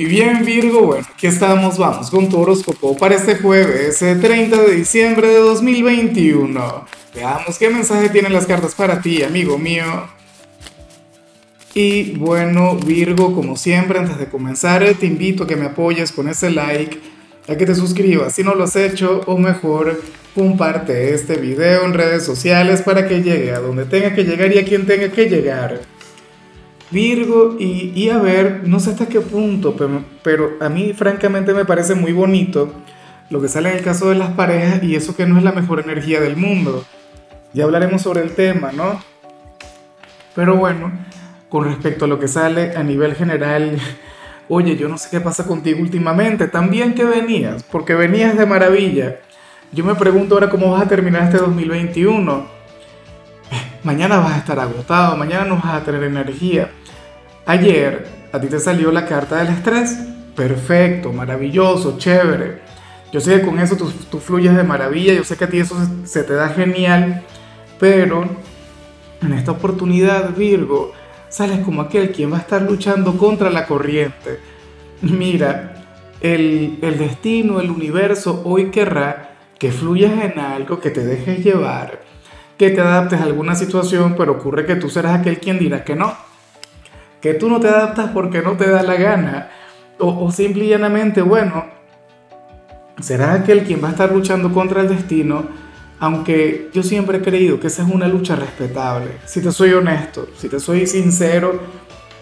Y bien Virgo, bueno, aquí estamos, vamos con tu horóscopo para este jueves, eh, 30 de diciembre de 2021. Veamos qué mensaje tienen las cartas para ti, amigo mío. Y bueno, Virgo, como siempre, antes de comenzar, eh, te invito a que me apoyes con ese like, a que te suscribas si no lo has hecho, o mejor, comparte este video en redes sociales para que llegue a donde tenga que llegar y a quien tenga que llegar. Virgo, y, a ver, no sé hasta qué punto, pero, pero, a mí francamente me parece muy bonito lo que sale en el caso de las parejas y eso que no es la mejor energía del mundo. Ya hablaremos sobre el tema, ¿no? Pero bueno, con respecto a lo que sale a nivel general, oye, yo no sé qué pasa contigo últimamente, también que venías, porque venías de maravilla. Yo me pregunto ahora cómo vas a terminar este 2021. Mañana vas a estar agotado, mañana no vas a tener energía. Ayer a ti te salió la carta del estrés. Perfecto, maravilloso, chévere. Yo sé que con eso tú, fluyes de maravilla, yo sé que a ti eso se, se te da genial, pero en esta oportunidad, Virgo, sales como aquel quien va a estar luchando contra la corriente. Mira, el, el destino, el universo hoy querrá que fluyas en algo, que te dejes llevar, que te adaptes a alguna situación, pero ocurre que tú serás aquel quien dirá que no que tú no te adaptas porque no te da la gana, o, o simple y llanamente, bueno, serás aquel quien va a estar luchando contra el destino, aunque yo siempre he creído que esa es una lucha respetable. Si te soy honesto, si te soy sincero,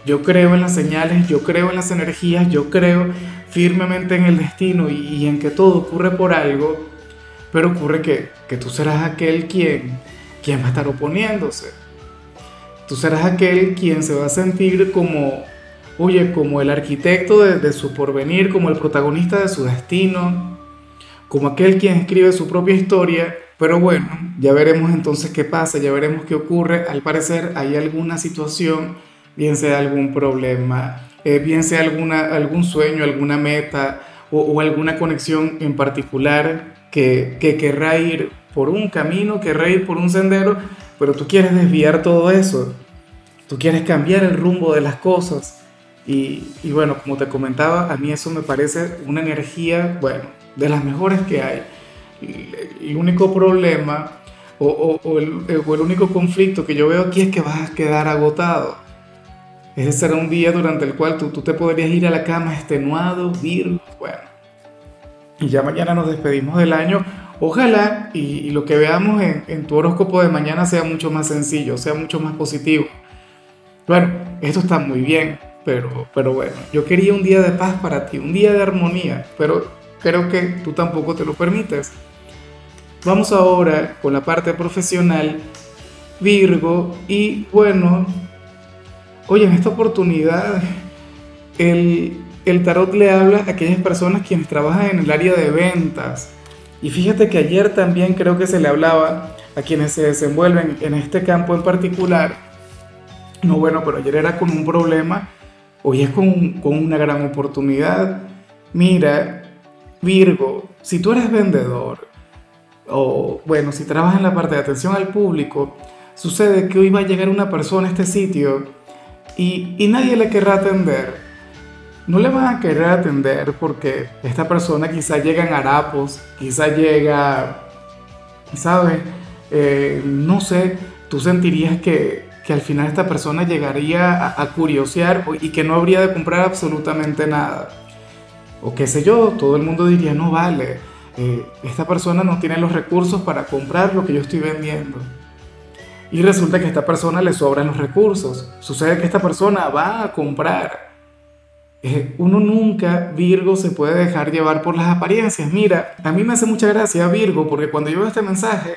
yo creo en las señales, yo creo en las energías, yo creo firmemente en el destino y, y en que todo ocurre por algo, pero ocurre que, que tú serás aquel quien, quien va a estar oponiéndose. Tú serás aquel quien se va a sentir como, oye, como el arquitecto de, de, su porvenir, como el protagonista de su destino, como aquel quien escribe su propia historia. Pero bueno, ya veremos entonces qué pasa, ya veremos qué ocurre. Al parecer hay alguna situación, bien sea algún problema, eh, bien sea alguna, algún sueño, alguna meta o, o alguna conexión en particular que, que querrá ir por un camino, querrá ir por un sendero pero tú quieres desviar todo eso, tú quieres cambiar el rumbo de las cosas. Y, bueno, como te comentaba, a mí eso me parece una energía, bueno, de las mejores que hay. El único problema o, el, único conflicto que yo veo aquí es que vas a quedar agotado. Ese será un día durante el cual tú, tú te podrías ir a la cama extenuado, Virgo, bueno. Y ya mañana nos despedimos del año Ojalá y, lo que veamos en, tu horóscopo de mañana sea mucho más sencillo, sea mucho más positivo. Bueno, esto está muy bien, pero, pero bueno, yo quería un día de paz para ti, un día de armonía, pero creo que tú tampoco te lo permites. Vamos ahora con la parte profesional, Virgo, y bueno, oye, en esta oportunidad el, el tarot le habla a aquellas personas quienes trabajan en el área de ventas y fíjate que ayer también creo que se le hablaba a quienes se desenvuelven en este campo en particular. No, bueno, pero ayer era con un problema, hoy es con, con una gran oportunidad. Mira, Virgo, si tú eres vendedor, o bueno, si trabajas en la parte de atención al público, sucede que hoy va a llegar una persona a este sitio y, y nadie le querrá atender no le van a querer atender porque esta persona quizá llega en harapos, quizá llega, ¿sabes? Eh, no sé, tú sentirías que, que, al final esta persona llegaría a, a, curiosear y que no habría de comprar absolutamente nada. O qué sé yo, todo el mundo diría, no vale, eh, esta persona no tiene los recursos para comprar lo que yo estoy vendiendo. Y resulta que a esta persona le sobran los recursos. Sucede que esta persona va a comprar eh, uno nunca, Virgo, se puede dejar llevar por las apariencias. Mira, a mí me hace mucha gracia Virgo, porque cuando yo veo este mensaje,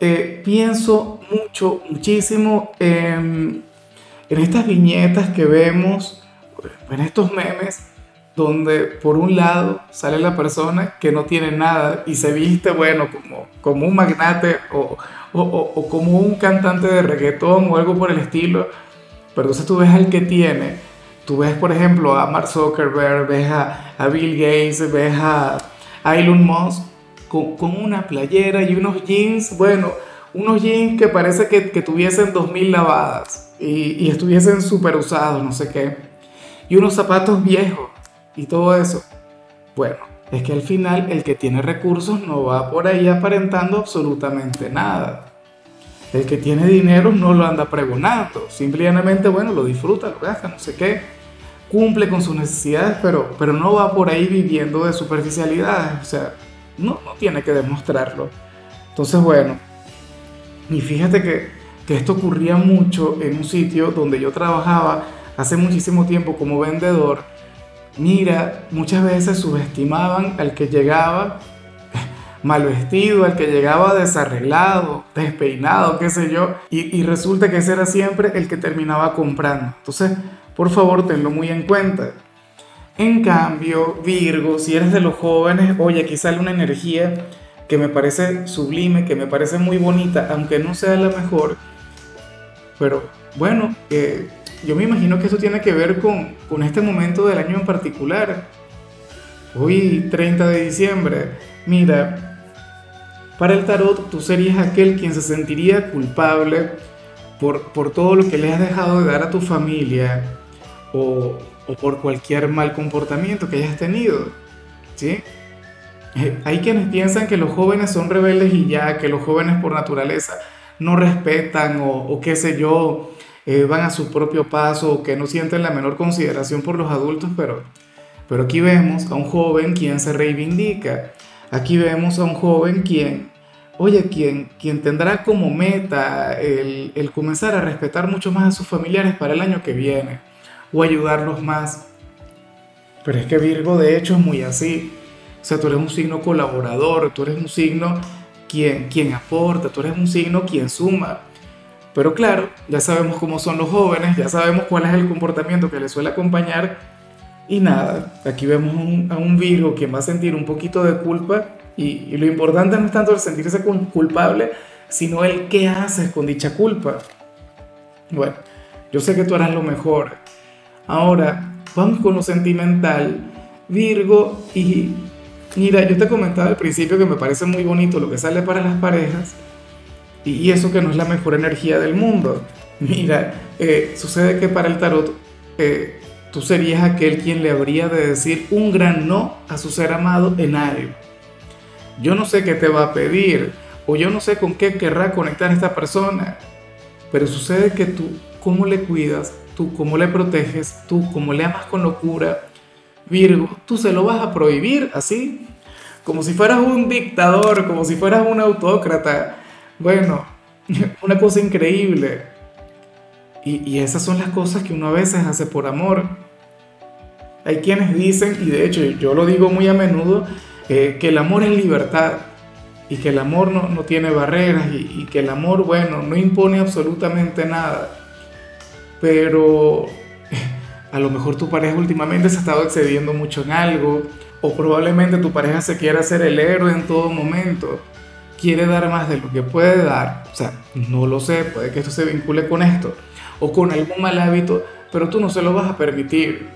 eh, pienso mucho, muchísimo en, estas viñetas que vemos, en estos memes, donde por un lado sale la persona que no tiene nada y se viste, bueno, como, como un magnate o, o, o, o como un cantante de reggaetón o algo por el estilo, pero entonces tú ves al que tiene. Tú ves, por ejemplo, a Mark Zuckerberg, ves a, a Bill Gates, ves a, a Elon Musk con, con, una playera y unos jeans, bueno, unos jeans que parece que, que tuviesen 2000 lavadas y, estuviesen súper usados, no sé qué. Y unos zapatos viejos, y todo eso. Bueno, es que al final el que tiene recursos no va por ahí aparentando absolutamente nada. El que tiene dinero no lo anda pregonando, simplemente, bueno, lo disfruta, lo gasta, no sé qué, cumple con sus necesidades, pero, pero no va por ahí viviendo de superficialidades, o sea, no, no tiene que demostrarlo. Entonces, bueno, y fíjate que, que esto ocurría mucho en un sitio donde yo trabajaba hace muchísimo tiempo como vendedor. Mira, muchas veces subestimaban al que llegaba mal vestido, al que llegaba desarreglado, despeinado, qué sé yo, y, resulta que ese era siempre el que terminaba comprando. Entonces, por favor, tenlo muy en cuenta. En cambio, Virgo, si eres de los jóvenes, oye, aquí sale una energía que me parece sublime, que me parece muy bonita, aunque no sea la mejor, pero bueno, eh, yo me imagino que eso tiene que ver con, con este momento del año en particular. Hoy, 30 de diciembre, mira, para el tarot, tú serías aquel quien se sentiría culpable por, por todo lo que le has dejado de dar a tu familia o, o por cualquier mal comportamiento que hayas tenido. ¿sí? Eh, hay quienes piensan que los jóvenes son rebeldes y ya, que los jóvenes por naturaleza no respetan o, o qué sé yo, eh, van a su propio paso o que no sienten la menor consideración por los adultos, pero, pero aquí vemos a un joven quien se reivindica. Aquí vemos a un joven quien oye, quien, quien tendrá como meta el, el, comenzar a respetar mucho más a sus familiares para el año que viene o ayudarlos más. Pero es que Virgo de hecho es muy así. O sea, tú eres un signo colaborador, tú eres un signo quien, quien aporta, tú eres un signo quien suma. Pero claro, ya sabemos cómo son los jóvenes, ya sabemos cuál es el comportamiento que les suele acompañar. Y nada, aquí vemos a un Virgo quien va a sentir un poquito de culpa y, lo importante no es tanto el sentirse culpable, sino el qué haces con dicha culpa. Bueno, yo sé que tú harás lo mejor. Ahora, vamos con lo sentimental. Virgo, y mira, yo te comentaba al principio que me parece muy bonito lo que sale para las parejas, y eso que no es la mejor energía del mundo. Mira, eh, sucede que para el tarot eh, tú serías aquel quien le habría de decir un gran no a su ser amado en algo yo no sé qué te va a pedir o yo no sé con qué querrá conectar esta persona, pero sucede que tú, cómo le cuidas, tú cómo le proteges, tú cómo le amas con locura, Virgo, tú se lo vas a prohibir así, como si fueras un dictador, como si fueras un autócrata. Bueno, una cosa increíble. Y, y, esas son las cosas que uno a veces hace por amor. Hay quienes dicen, y de hecho yo lo digo muy a menudo, que el amor es libertad y que el amor no, no tiene barreras y, y, que el amor, bueno, no impone absolutamente nada. Pero a lo mejor tu pareja últimamente se ha estado excediendo mucho en algo o probablemente tu pareja se quiera hacer el héroe en todo momento. Quiere dar más de lo que puede dar. O sea, no lo sé, puede que esto se vincule con esto o con algún mal hábito, pero tú no se lo vas a permitir.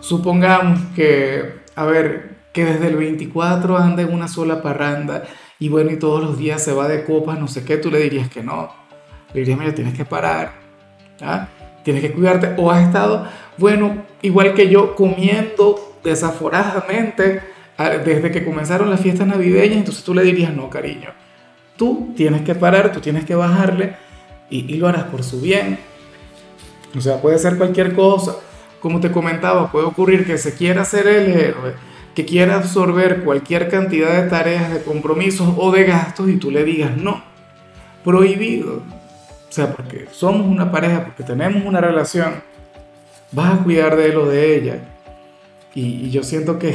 Supongamos que, a ver, que desde el 24 anda en una sola parranda y bueno, y todos los días se va de copas, no sé qué, tú le dirías que no. Le dirías, mira, tienes que parar, ¿ah? Tienes que cuidarte. O has estado, bueno, igual que yo, comiendo desaforadamente ah, desde que comenzaron las fiestas navideñas, entonces tú le dirías, no, cariño, tú tienes que parar, tú tienes que bajarle y, y lo harás por su bien. O sea, puede ser cualquier cosa. Como te comentaba, puede ocurrir que se quiera hacer el héroe que quiera absorber cualquier cantidad de tareas, de compromisos o de gastos y tú le digas no, prohibido. O sea, porque somos una pareja, porque tenemos una relación, vas a cuidar de él o de ella. Y, yo siento que,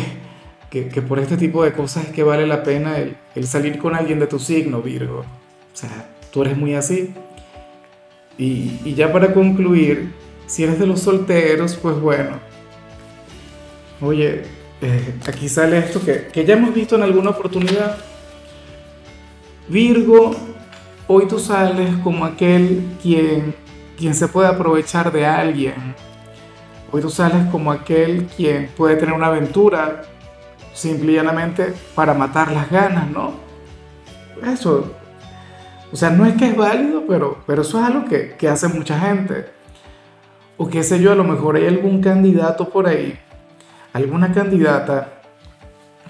que, por este tipo de cosas es que vale la pena el, el salir con alguien de tu signo, Virgo. O sea, tú eres muy así. Y, y ya para concluir, si eres de los solteros, pues bueno, oye, eh, aquí sale esto que, que ya hemos visto en alguna oportunidad. Virgo, hoy tú sales como aquel quien, quien se puede aprovechar de alguien. Hoy tú sales como aquel quien puede tener una aventura simplemente para matar las ganas, ¿no? Eso, o sea, no es que es válido, pero, pero eso es algo que, que hace mucha gente. O qué sé yo, a lo mejor hay algún candidato por ahí alguna candidata,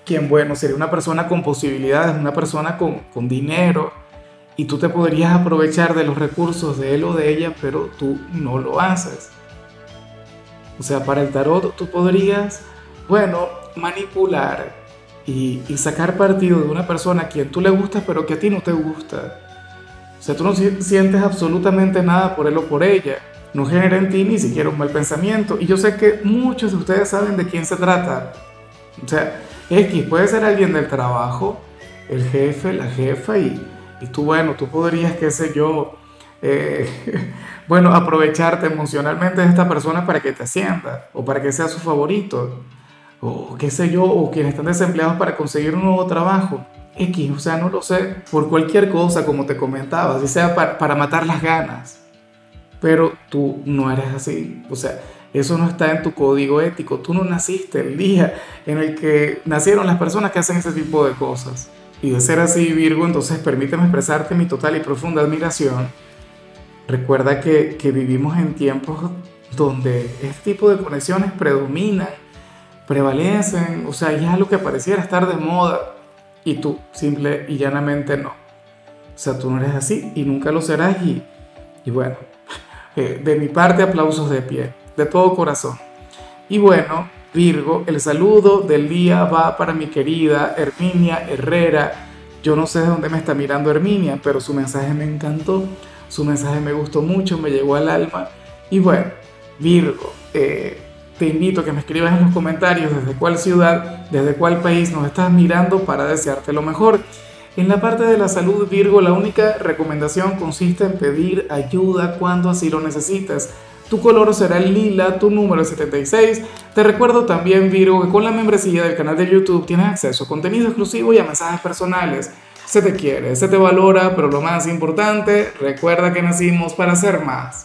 quien, bueno, sería una persona con posibilidades, una persona con, con dinero, y tú te podrías aprovechar de los recursos de él o de ella, pero tú no lo haces. O sea, para el tarot tú podrías, bueno, manipular y, y, sacar partido de una persona a quien tú le gustas, pero que a ti no te gusta. O sea, tú no sientes absolutamente nada por él o por ella. No genera en ti ni siquiera un mal pensamiento. Y yo sé que muchos de ustedes saben de quién se trata. O sea, X puede ser alguien del trabajo, el jefe, la jefa, y y tú, bueno, tú podrías, qué sé yo, eh, bueno, aprovecharte emocionalmente de esta persona para que te ascienda o para que sea su favorito, o qué sé yo, o quienes están desempleados para conseguir un nuevo trabajo. X, o sea, no lo sé, por cualquier cosa, como te comentaba, si sea para, para matar las ganas. Pero tú no eres así, o sea, eso no está en tu código ético. Tú no naciste el día en el que nacieron las personas que hacen ese tipo de cosas. Y de ser así, Virgo, entonces permíteme expresarte mi total y profunda admiración. Recuerda que, que vivimos en tiempos donde este tipo de conexiones predominan, prevalecen, o sea, ya lo que pareciera estar de moda y tú simple y llanamente no. O sea, tú no eres así y nunca lo serás y, y bueno, eh, de mi parte aplausos de pie, de todo corazón. Y bueno, Virgo, el saludo del día va para mi querida Herminia Herrera. Yo no sé de dónde me está mirando Herminia, pero su mensaje me encantó, su mensaje me gustó mucho, me llegó al alma. Y bueno, Virgo, eh, te invito a que me escribas en los comentarios desde cuál ciudad, desde cuál país nos estás mirando para desearte lo mejor. En la parte de la salud, Virgo, la única recomendación consiste en pedir ayuda cuando así lo necesites. Tu color será el lila, tu número es 76. Te recuerdo también, Virgo, que con la membresía del canal de YouTube tienes acceso a contenido exclusivo y a mensajes personales. Se te quiere, se te valora, pero lo más importante, recuerda que nacimos para ser más.